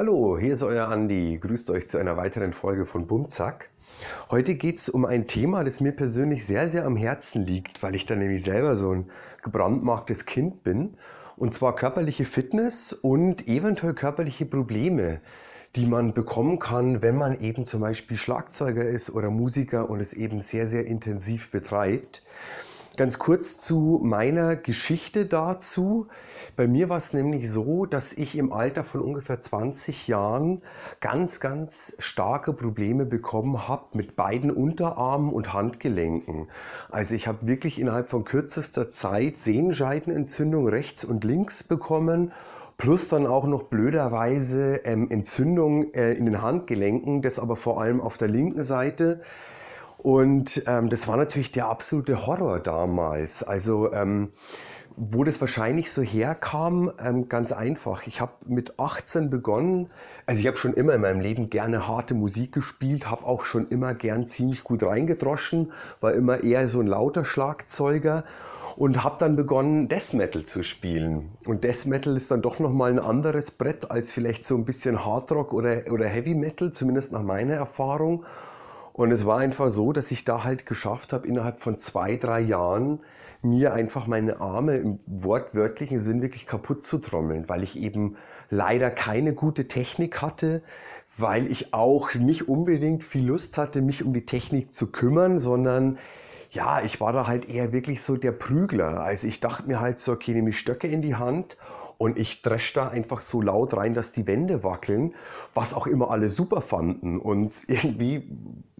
Hallo, hier ist euer Andi. Grüßt euch zu einer weiteren Folge von Bumzack. Heute geht es um ein Thema, das mir persönlich sehr, sehr am Herzen liegt, weil ich da nämlich selber so ein gebrandmarktes Kind bin. Und zwar körperliche Fitness und eventuell körperliche Probleme, die man bekommen kann, wenn man eben zum Beispiel Schlagzeuger ist oder Musiker und es eben sehr, sehr intensiv betreibt. Ganz kurz zu meiner Geschichte dazu. Bei mir war es nämlich so, dass ich im Alter von ungefähr 20 Jahren ganz, ganz starke Probleme bekommen habe mit beiden Unterarmen und Handgelenken. Also ich habe wirklich innerhalb von kürzester Zeit Sehenscheidenentzündung rechts und links bekommen plus dann auch noch blöderweise ähm, Entzündung äh, in den Handgelenken, das aber vor allem auf der linken Seite. Und ähm, das war natürlich der absolute Horror damals. Also ähm, wo das wahrscheinlich so herkam, ähm, ganz einfach. Ich habe mit 18 begonnen, also ich habe schon immer in meinem Leben gerne harte Musik gespielt, habe auch schon immer gern ziemlich gut reingedroschen, war immer eher so ein lauter Schlagzeuger und habe dann begonnen, Death Metal zu spielen. Und Death Metal ist dann doch nochmal ein anderes Brett als vielleicht so ein bisschen Hardrock oder, oder Heavy Metal, zumindest nach meiner Erfahrung. Und es war einfach so, dass ich da halt geschafft habe, innerhalb von zwei, drei Jahren mir einfach meine Arme im wortwörtlichen Sinn wirklich kaputt zu trommeln, weil ich eben leider keine gute Technik hatte, weil ich auch nicht unbedingt viel Lust hatte, mich um die Technik zu kümmern, sondern ja, ich war da halt eher wirklich so der Prügler. Also ich dachte mir halt so, okay, nehme ich Stöcke in die Hand und ich dresch da einfach so laut rein, dass die Wände wackeln, was auch immer alle super fanden. Und irgendwie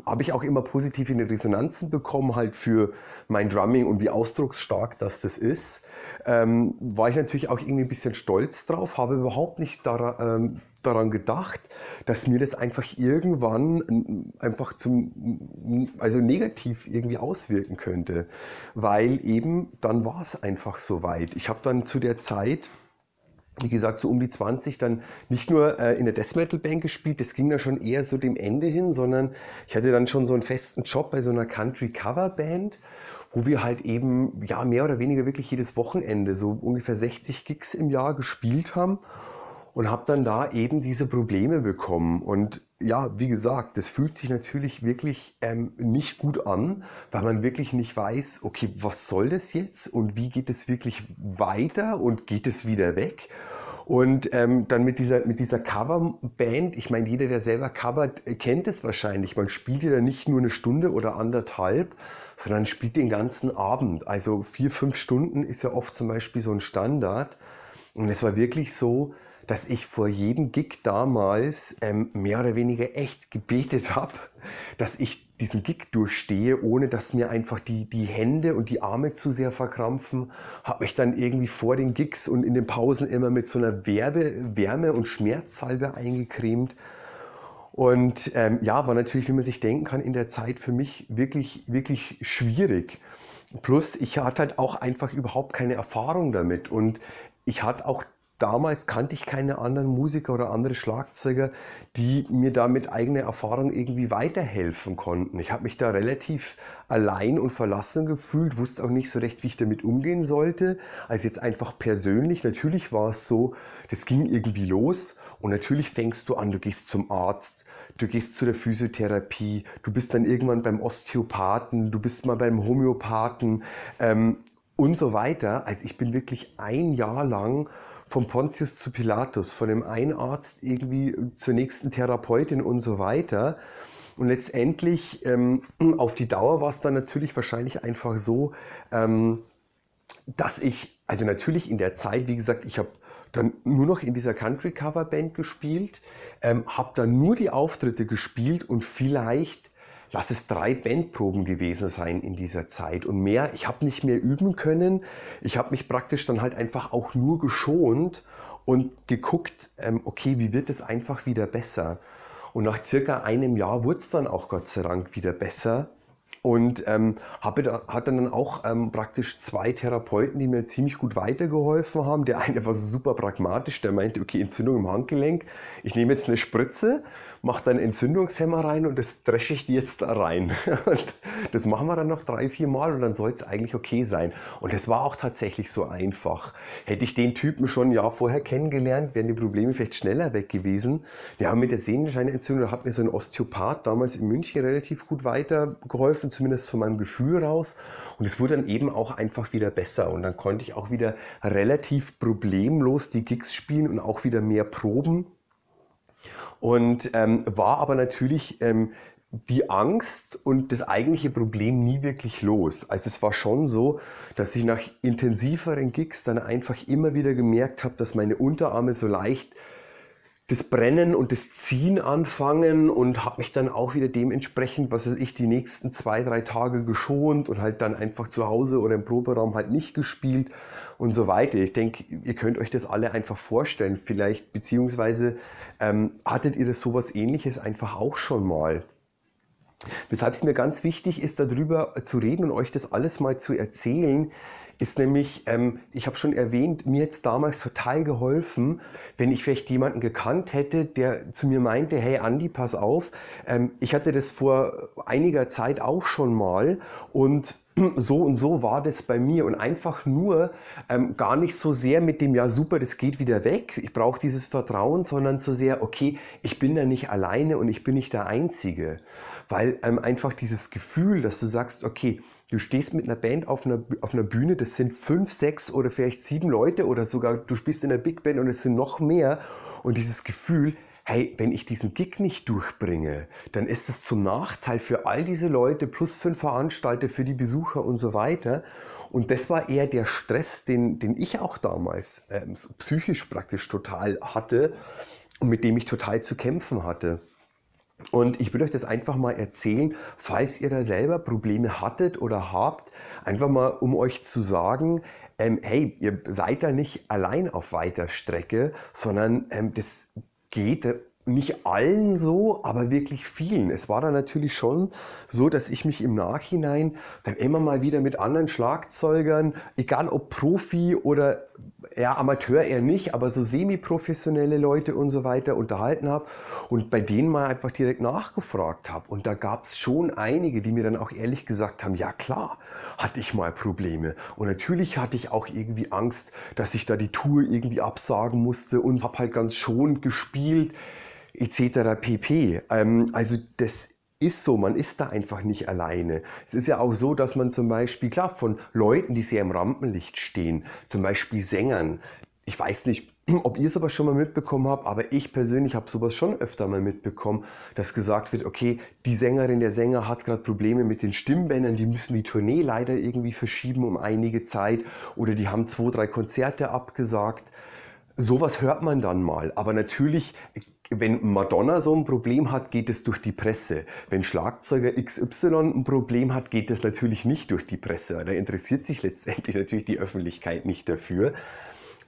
habe ich auch immer positive Resonanzen bekommen, halt für mein Drumming und wie ausdrucksstark das das ist. Ähm, war ich natürlich auch irgendwie ein bisschen stolz drauf, habe überhaupt nicht daran, ähm, daran gedacht, dass mir das einfach irgendwann einfach zum, also negativ irgendwie auswirken könnte. Weil eben dann war es einfach so weit. Ich habe dann zu der Zeit wie gesagt, so um die 20 dann nicht nur äh, in der Death Metal Band gespielt, das ging dann schon eher so dem Ende hin, sondern ich hatte dann schon so einen festen Job bei so einer Country Cover Band, wo wir halt eben, ja, mehr oder weniger wirklich jedes Wochenende so ungefähr 60 Gigs im Jahr gespielt haben und habe dann da eben diese Probleme bekommen. Und ja, wie gesagt, das fühlt sich natürlich wirklich ähm, nicht gut an, weil man wirklich nicht weiß, okay, was soll das jetzt und wie geht es wirklich weiter und geht es wieder weg? Und ähm, dann mit dieser, mit dieser Coverband, ich meine, jeder, der selber covert, kennt es wahrscheinlich. Man spielt ja nicht nur eine Stunde oder anderthalb, sondern spielt den ganzen Abend. Also vier, fünf Stunden ist ja oft zum Beispiel so ein Standard. Und es war wirklich so, dass ich vor jedem Gig damals ähm, mehr oder weniger echt gebetet habe, dass ich diesen Gig durchstehe, ohne dass mir einfach die, die Hände und die Arme zu sehr verkrampfen. Habe mich dann irgendwie vor den Gigs und in den Pausen immer mit so einer Werbe, Wärme- und Schmerzsalbe eingecremt. Und ähm, ja, war natürlich, wie man sich denken kann, in der Zeit für mich wirklich, wirklich schwierig. Plus, ich hatte halt auch einfach überhaupt keine Erfahrung damit. Und ich hatte auch damals kannte ich keine anderen Musiker oder andere Schlagzeuger, die mir da mit eigener Erfahrung irgendwie weiterhelfen konnten. Ich habe mich da relativ allein und verlassen gefühlt, wusste auch nicht so recht, wie ich damit umgehen sollte. Also jetzt einfach persönlich, natürlich war es so, das ging irgendwie los und natürlich fängst du an, du gehst zum Arzt, du gehst zu der Physiotherapie, du bist dann irgendwann beim Osteopathen, du bist mal beim Homöopathen ähm, und so weiter. Also ich bin wirklich ein Jahr lang vom Pontius zu Pilatus, von dem einen Arzt irgendwie zur nächsten Therapeutin und so weiter. Und letztendlich ähm, auf die Dauer war es dann natürlich wahrscheinlich einfach so, ähm, dass ich, also natürlich in der Zeit, wie gesagt, ich habe dann nur noch in dieser Country Cover Band gespielt, ähm, habe dann nur die Auftritte gespielt und vielleicht lass es drei Bandproben gewesen sein in dieser Zeit und mehr. Ich habe nicht mehr üben können. Ich habe mich praktisch dann halt einfach auch nur geschont und geguckt, ähm, okay, wie wird es einfach wieder besser? Und nach circa einem Jahr wurde es dann auch Gott sei Dank wieder besser. Und ähm, habe da, hatte dann auch ähm, praktisch zwei Therapeuten, die mir ziemlich gut weitergeholfen haben. Der eine war super pragmatisch, der meinte, okay, Entzündung im Handgelenk, ich nehme jetzt eine Spritze, mache dann Entzündungshemmer rein und das dresche ich jetzt da rein. Und das machen wir dann noch drei, vier Mal und dann soll es eigentlich okay sein. Und es war auch tatsächlich so einfach. Hätte ich den Typen schon ein Jahr vorher kennengelernt, wären die Probleme vielleicht schneller weg gewesen. Wir haben mit der Sehnenscheinentzündung, hat mir so ein Osteopath damals in München relativ gut weitergeholfen zumindest von meinem Gefühl raus. Und es wurde dann eben auch einfach wieder besser. Und dann konnte ich auch wieder relativ problemlos die Gigs spielen und auch wieder mehr proben. Und ähm, war aber natürlich ähm, die Angst und das eigentliche Problem nie wirklich los. Also es war schon so, dass ich nach intensiveren Gigs dann einfach immer wieder gemerkt habe, dass meine Unterarme so leicht das Brennen und das Ziehen anfangen und habe mich dann auch wieder dementsprechend, was weiß ich, die nächsten zwei, drei Tage geschont und halt dann einfach zu Hause oder im Proberaum halt nicht gespielt und so weiter. Ich denke, ihr könnt euch das alle einfach vorstellen, vielleicht, beziehungsweise ähm, hattet ihr das sowas ähnliches einfach auch schon mal. Weshalb es mir ganz wichtig ist, darüber zu reden und euch das alles mal zu erzählen, ist nämlich, ähm, ich habe schon erwähnt, mir jetzt damals total geholfen, wenn ich vielleicht jemanden gekannt hätte, der zu mir meinte, hey Andi, pass auf, ähm, ich hatte das vor einiger Zeit auch schon mal und so und so war das bei mir und einfach nur ähm, gar nicht so sehr mit dem, ja super, das geht wieder weg, ich brauche dieses Vertrauen, sondern so sehr, okay, ich bin da nicht alleine und ich bin nicht der Einzige. Weil ähm, einfach dieses Gefühl, dass du sagst, okay, du stehst mit einer Band auf einer, auf einer Bühne, das sind fünf, sechs oder vielleicht sieben Leute oder sogar du spielst in einer Big Band und es sind noch mehr und dieses Gefühl, hey, wenn ich diesen Gig nicht durchbringe, dann ist es zum Nachteil für all diese Leute plus fünf Veranstalter, für die Besucher und so weiter. Und das war eher der Stress, den, den ich auch damals ähm, so psychisch praktisch total hatte und mit dem ich total zu kämpfen hatte. Und ich will euch das einfach mal erzählen, falls ihr da selber Probleme hattet oder habt, einfach mal um euch zu sagen, ähm, hey, ihr seid da nicht allein auf weiter Strecke, sondern ähm, das geht nicht allen so, aber wirklich vielen. Es war dann natürlich schon so, dass ich mich im Nachhinein dann immer mal wieder mit anderen Schlagzeugern, egal ob Profi oder ja, Amateur eher nicht, aber so semi-professionelle Leute und so weiter unterhalten habe und bei denen mal einfach direkt nachgefragt habe. Und da gab es schon einige, die mir dann auch ehrlich gesagt haben, ja klar, hatte ich mal Probleme. Und natürlich hatte ich auch irgendwie Angst, dass ich da die Tour irgendwie absagen musste und habe halt ganz schon gespielt etc. pp. Ähm, also das ist so, man ist da einfach nicht alleine. Es ist ja auch so, dass man zum Beispiel, klar, von Leuten, die sehr im Rampenlicht stehen, zum Beispiel Sängern, ich weiß nicht, ob ihr sowas schon mal mitbekommen habt, aber ich persönlich habe sowas schon öfter mal mitbekommen, dass gesagt wird, okay, die Sängerin, der Sänger hat gerade Probleme mit den Stimmbändern, die müssen die Tournee leider irgendwie verschieben um einige Zeit oder die haben zwei, drei Konzerte abgesagt. Sowas hört man dann mal, aber natürlich wenn Madonna so ein Problem hat, geht es durch die Presse. Wenn Schlagzeuger XY ein Problem hat, geht es natürlich nicht durch die Presse. Da interessiert sich letztendlich natürlich die Öffentlichkeit nicht dafür.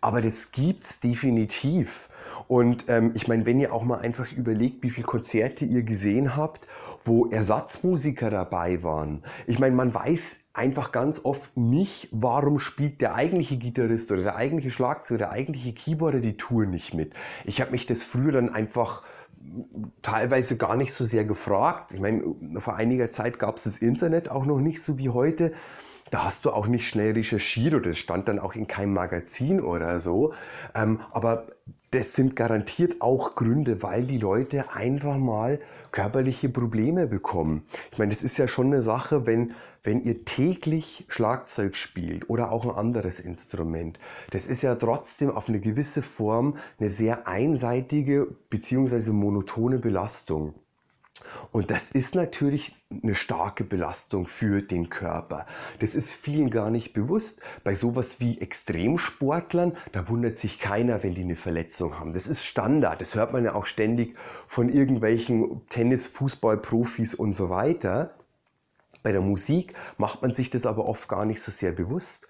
Aber das gibt's definitiv. Und ähm, ich meine, wenn ihr auch mal einfach überlegt, wie viele Konzerte ihr gesehen habt, wo Ersatzmusiker dabei waren. Ich meine, man weiß einfach ganz oft nicht, warum spielt der eigentliche Gitarrist oder der eigentliche Schlagzeuger, der eigentliche Keyboarder die Tour nicht mit. Ich habe mich das früher dann einfach teilweise gar nicht so sehr gefragt. Ich meine, vor einiger Zeit gab es das Internet auch noch nicht so wie heute. Da hast du auch nicht schnell recherchiert oder es stand dann auch in keinem Magazin oder so. Ähm, aber das sind garantiert auch Gründe, weil die Leute einfach mal körperliche Probleme bekommen. Ich meine, das ist ja schon eine Sache, wenn, wenn ihr täglich Schlagzeug spielt oder auch ein anderes Instrument. Das ist ja trotzdem auf eine gewisse Form eine sehr einseitige bzw. monotone Belastung. Und das ist natürlich eine starke Belastung für den Körper. Das ist vielen gar nicht bewusst. Bei sowas wie Extremsportlern, da wundert sich keiner, wenn die eine Verletzung haben. Das ist Standard. Das hört man ja auch ständig von irgendwelchen Tennis, Fußball, Profis und so weiter. Bei der Musik macht man sich das aber oft gar nicht so sehr bewusst.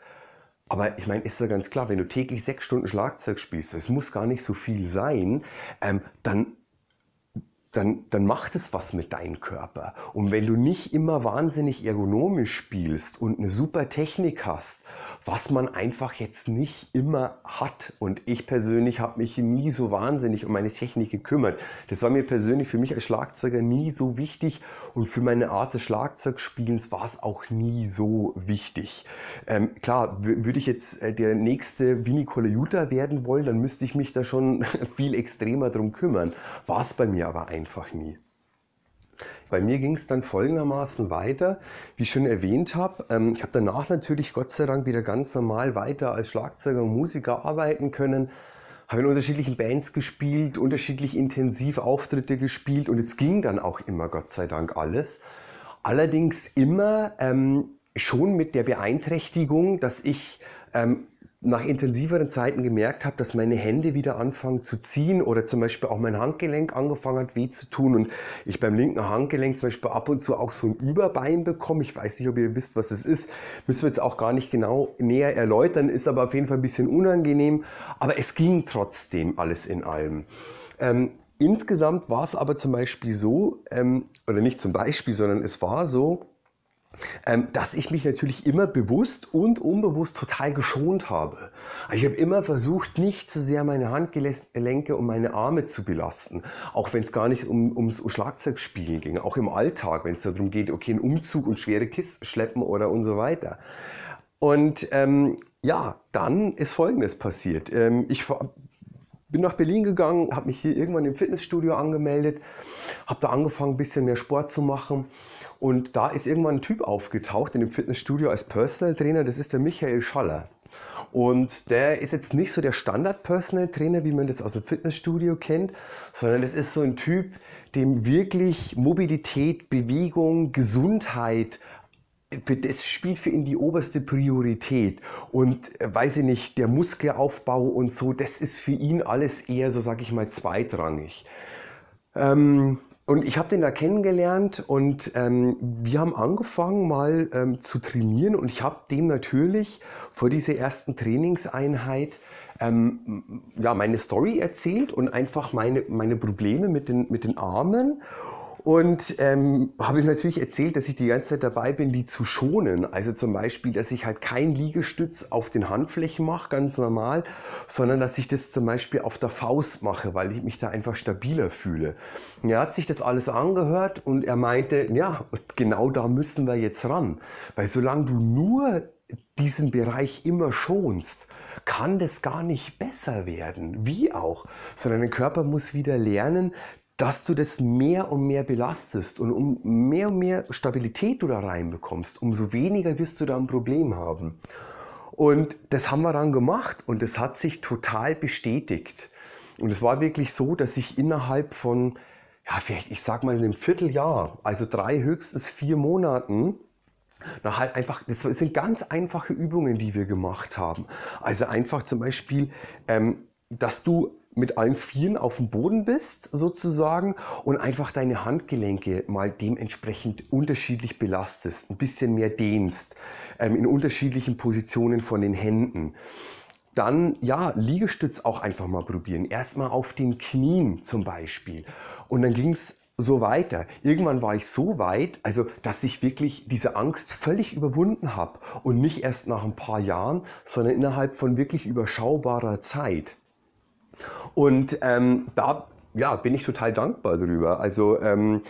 Aber ich meine, ist ja ganz klar, wenn du täglich sechs Stunden Schlagzeug spielst, es muss gar nicht so viel sein, ähm, dann dann, dann macht es was mit deinem Körper. Und wenn du nicht immer wahnsinnig ergonomisch spielst und eine super Technik hast, was man einfach jetzt nicht immer hat. Und ich persönlich habe mich nie so wahnsinnig um meine Technik gekümmert. Das war mir persönlich für mich als Schlagzeuger nie so wichtig und für meine Art des Schlagzeugspielens war es auch nie so wichtig. Ähm, klar, würde ich jetzt äh, der nächste Vinny Colaiuta werden wollen, dann müsste ich mich da schon viel extremer drum kümmern. War es bei mir aber einfach nie. Bei mir ging es dann folgendermaßen weiter, wie ich schon erwähnt habe. Ähm, ich habe danach natürlich Gott sei Dank wieder ganz normal weiter als Schlagzeuger und Musiker arbeiten können. Habe in unterschiedlichen Bands gespielt, unterschiedlich intensiv Auftritte gespielt und es ging dann auch immer, Gott sei Dank, alles. Allerdings immer ähm, schon mit der Beeinträchtigung, dass ich ähm, nach intensiveren Zeiten gemerkt habe, dass meine Hände wieder anfangen zu ziehen oder zum Beispiel auch mein Handgelenk angefangen hat weh zu tun und ich beim linken Handgelenk zum Beispiel ab und zu auch so ein Überbein bekomme. Ich weiß nicht, ob ihr wisst, was das ist. Müssen wir jetzt auch gar nicht genau näher erläutern, ist aber auf jeden Fall ein bisschen unangenehm. Aber es ging trotzdem alles in allem. Ähm, insgesamt war es aber zum Beispiel so, ähm, oder nicht zum Beispiel, sondern es war so, dass ich mich natürlich immer bewusst und unbewusst total geschont habe. Ich habe immer versucht, nicht zu sehr meine Handgelenke und meine Arme zu belasten, auch wenn es gar nicht um, ums Schlagzeugspielen ging, auch im Alltag, wenn es darum geht, okay, einen Umzug und schwere Kisten schleppen oder und so weiter. Und ähm, ja, dann ist Folgendes passiert. Ähm, ich bin nach Berlin gegangen, habe mich hier irgendwann im Fitnessstudio angemeldet, habe da angefangen, ein bisschen mehr Sport zu machen und da ist irgendwann ein Typ aufgetaucht in dem Fitnessstudio als Personal Trainer, das ist der Michael Schaller. Und der ist jetzt nicht so der Standard-Personal Trainer, wie man das aus dem Fitnessstudio kennt, sondern das ist so ein Typ, dem wirklich Mobilität, Bewegung, Gesundheit, das spielt für ihn die oberste Priorität. Und äh, weiß ich nicht, der Muskelaufbau und so, das ist für ihn alles eher, so sage ich mal, zweitrangig. Ähm, und ich habe den da kennengelernt und ähm, wir haben angefangen mal ähm, zu trainieren und ich habe dem natürlich vor dieser ersten Trainingseinheit ähm, ja, meine Story erzählt und einfach meine, meine Probleme mit den, mit den Armen und ähm, habe ihm natürlich erzählt, dass ich die ganze Zeit dabei bin, die zu schonen. Also zum Beispiel, dass ich halt kein Liegestütz auf den Handflächen mache, ganz normal, sondern dass ich das zum Beispiel auf der Faust mache, weil ich mich da einfach stabiler fühle. er hat sich das alles angehört und er meinte, ja, genau da müssen wir jetzt ran. Weil solange du nur diesen Bereich immer schonst, kann das gar nicht besser werden. Wie auch. Sondern dein Körper muss wieder lernen, dass du das mehr und mehr belastest und um mehr und mehr Stabilität du da reinbekommst, umso weniger wirst du da ein Problem haben. Und das haben wir dann gemacht und es hat sich total bestätigt. Und es war wirklich so, dass ich innerhalb von, ja, vielleicht, ich sag mal, einem Vierteljahr, also drei, höchstens vier Monaten, na halt einfach, das sind ganz einfache Übungen, die wir gemacht haben. Also einfach zum Beispiel, ähm, dass du mit allen Vieren auf dem Boden bist, sozusagen, und einfach deine Handgelenke mal dementsprechend unterschiedlich belastest, ein bisschen mehr dehnst, ähm, in unterschiedlichen Positionen von den Händen. Dann, ja, Liegestütz auch einfach mal probieren. Erstmal auf den Knien zum Beispiel. Und dann ging es so weiter. Irgendwann war ich so weit, also dass ich wirklich diese Angst völlig überwunden habe und nicht erst nach ein paar Jahren, sondern innerhalb von wirklich überschaubarer Zeit. Und ähm, da ja, bin ich total dankbar drüber. Also ähm,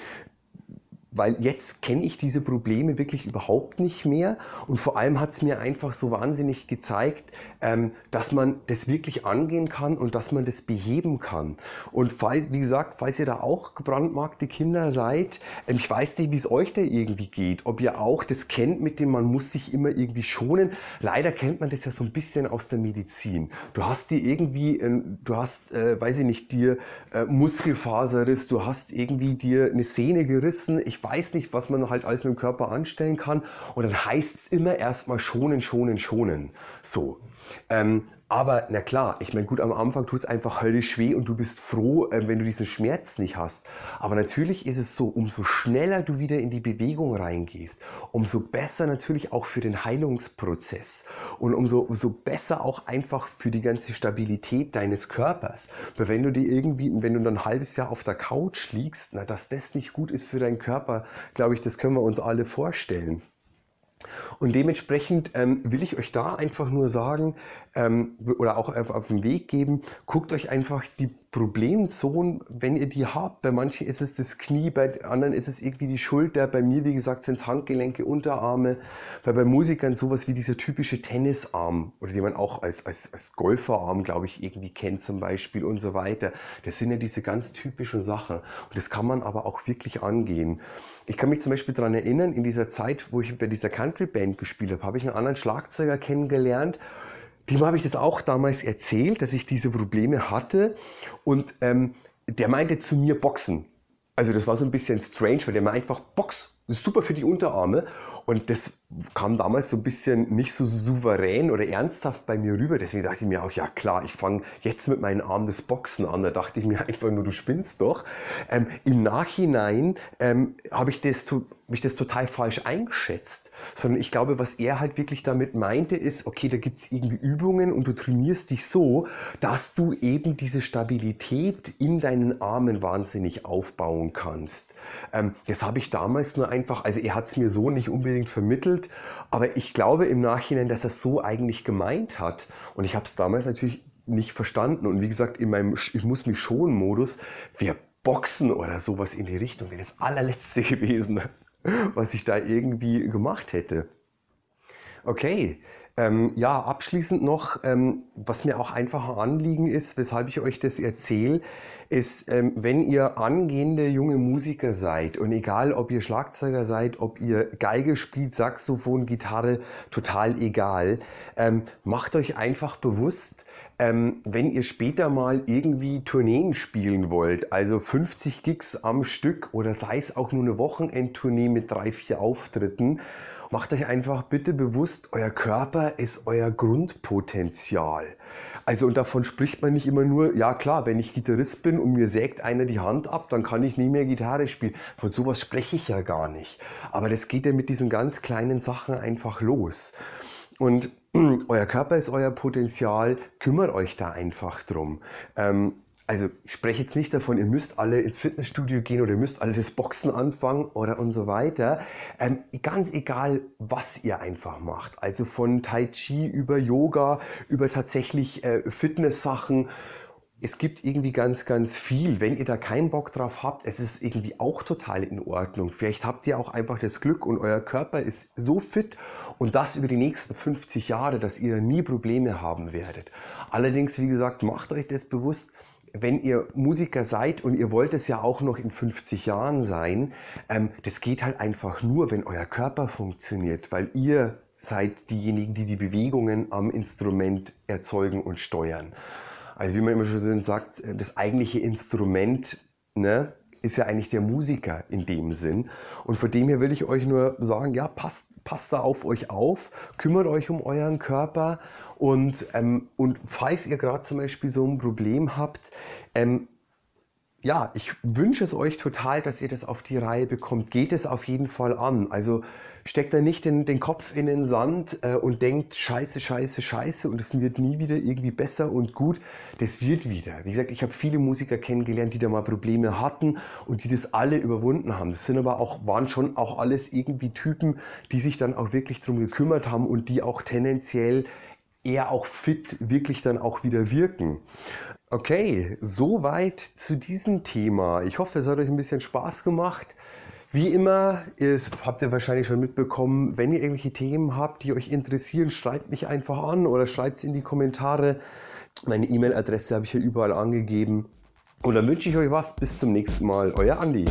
weil jetzt kenne ich diese Probleme wirklich überhaupt nicht mehr und vor allem hat es mir einfach so wahnsinnig gezeigt, ähm, dass man das wirklich angehen kann und dass man das beheben kann. Und falls, wie gesagt, falls ihr da auch gebrandmarkte Kinder seid, ähm, ich weiß nicht, wie es euch da irgendwie geht, ob ihr auch das kennt mit dem, man muss sich immer irgendwie schonen. Leider kennt man das ja so ein bisschen aus der Medizin. Du hast dir irgendwie, äh, du hast, äh, weiß ich nicht, dir äh, Muskelfaserriss, du hast irgendwie dir eine Sehne gerissen. Ich weiß nicht, was man halt alles mit dem Körper anstellen kann. Und dann heißt es immer erstmal schonen, schonen, schonen. So. Ähm, Aber na klar, ich meine, gut, am Anfang tut es einfach höllisch weh und du bist froh, äh, wenn du diesen Schmerz nicht hast. Aber natürlich ist es so, umso schneller du wieder in die Bewegung reingehst, umso besser natürlich auch für den Heilungsprozess und umso, umso besser auch einfach für die ganze Stabilität deines Körpers. Weil wenn du dir irgendwie, wenn du dann ein halbes Jahr auf der Couch liegst, na, dass das nicht gut ist für deinen Körper, glaube ich, das können wir uns alle vorstellen. Und dementsprechend ähm, will ich euch da einfach nur sagen ähm, oder auch auf, auf den Weg geben, guckt euch einfach die Problemzonen, wenn ihr die habt. Bei manchen ist es das Knie, bei anderen ist es irgendwie die Schulter. Bei mir, wie gesagt, sind es Handgelenke, Unterarme. Weil bei Musikern sowas wie dieser typische Tennisarm oder den man auch als, als, als Golferarm, glaube ich, irgendwie kennt zum Beispiel und so weiter. Das sind ja diese ganz typischen Sachen. Und das kann man aber auch wirklich angehen. Ich kann mich zum Beispiel daran erinnern, in dieser Zeit, wo ich bei dieser Country Band gespielt habe, habe ich einen anderen Schlagzeuger kennengelernt dem habe ich das auch damals erzählt, dass ich diese Probleme hatte. Und ähm, der meinte zu mir Boxen. Also das war so ein bisschen strange, weil der meinte einfach Box, super für die Unterarme. Und das kam damals so ein bisschen nicht so souverän oder ernsthaft bei mir rüber. Deswegen dachte ich mir auch, ja klar, ich fange jetzt mit meinen Armen das Boxen an. Da dachte ich mir einfach nur, du spinnst doch. Ähm, Im Nachhinein ähm, habe ich das mich das total falsch eingeschätzt, sondern ich glaube, was er halt wirklich damit meinte, ist, okay, da gibt es irgendwie Übungen und du trainierst dich so, dass du eben diese Stabilität in deinen Armen wahnsinnig aufbauen kannst. Ähm, das habe ich damals nur einfach, also er hat es mir so nicht unbedingt vermittelt, aber ich glaube im Nachhinein, dass er es so eigentlich gemeint hat. Und ich habe es damals natürlich nicht verstanden. Und wie gesagt, in meinem Ich muss mich schon Modus, wir Boxen oder sowas in die Richtung wäre das allerletzte gewesen was ich da irgendwie gemacht hätte. Okay, ähm, ja, abschließend noch, ähm, was mir auch einfach ein Anliegen ist, weshalb ich euch das erzähle, ist, ähm, wenn ihr angehende junge Musiker seid und egal, ob ihr Schlagzeuger seid, ob ihr Geige spielt, Saxophon, Gitarre, total egal, ähm, macht euch einfach bewusst, ähm, wenn ihr später mal irgendwie Tourneen spielen wollt, also 50 Gigs am Stück oder sei es auch nur eine Wochenendtournee mit drei, vier Auftritten, macht euch einfach bitte bewusst, euer Körper ist euer Grundpotenzial. Also und davon spricht man nicht immer nur, ja klar, wenn ich Gitarrist bin und mir sägt einer die Hand ab, dann kann ich nie mehr Gitarre spielen. Von sowas spreche ich ja gar nicht. Aber das geht ja mit diesen ganz kleinen Sachen einfach los. Und euer Körper ist euer Potenzial, kümmert euch da einfach drum. Ähm, also ich spreche jetzt nicht davon, ihr müsst alle ins Fitnessstudio gehen oder ihr müsst alle das Boxen anfangen oder und so weiter. Ähm, ganz egal, was ihr einfach macht. Also von Tai Chi über Yoga, über tatsächlich äh, Fitness-Sachen es gibt irgendwie ganz, ganz viel. Wenn ihr da keinen Bock drauf habt, es ist irgendwie auch total in Ordnung. Vielleicht habt ihr auch einfach das Glück und euer Körper ist so fit und das über die nächsten 50 Jahre, dass ihr nie Probleme haben werdet. Allerdings, wie gesagt, macht euch das bewusst, wenn ihr Musiker seid und ihr wollt es ja auch noch in 50 Jahren sein, ähm, das geht halt einfach nur, wenn euer Körper funktioniert, weil ihr seid diejenigen, die die Bewegungen am Instrument erzeugen und steuern. Also wie man immer schon sagt, äh, das eigentliche Instrument ne, ist ja eigentlich der Musiker in dem Sinn. Und von dem her will ich euch nur sagen, ja, passt, passt da auf euch auf, kümmert euch um euren Körper und, ähm, und falls ihr gerade zum Beispiel so ein Problem habt, ähm, ja, ich wünsche es euch total, dass ihr das auf die Reihe bekommt. Geht es auf jeden Fall an. Also steckt da nicht den, den Kopf in den Sand äh, und denkt, scheiße, scheiße, scheiße und es wird nie wieder irgendwie besser und gut. Das wird wieder. Wie gesagt, ich habe viele Musiker kennengelernt, die da mal Probleme hatten und die das alle überwunden haben. Das sind aber auch, waren schon auch alles irgendwie Typen, die sich dann auch wirklich darum gekümmert haben und die auch tendenziell eher auch fit wirklich dann auch wieder wirken. Okay, soweit zu diesem Thema. Ich hoffe, es hat euch ein bisschen Spaß gemacht. Wie immer, ist, habt ihr wahrscheinlich schon mitbekommen, wenn ihr irgendwelche Themen habt, die euch interessieren, schreibt mich einfach an oder schreibt es in die Kommentare. Meine E-Mail-Adresse habe ich hier überall angegeben. Und dann wünsche ich euch was. Bis zum nächsten Mal. Euer Andi.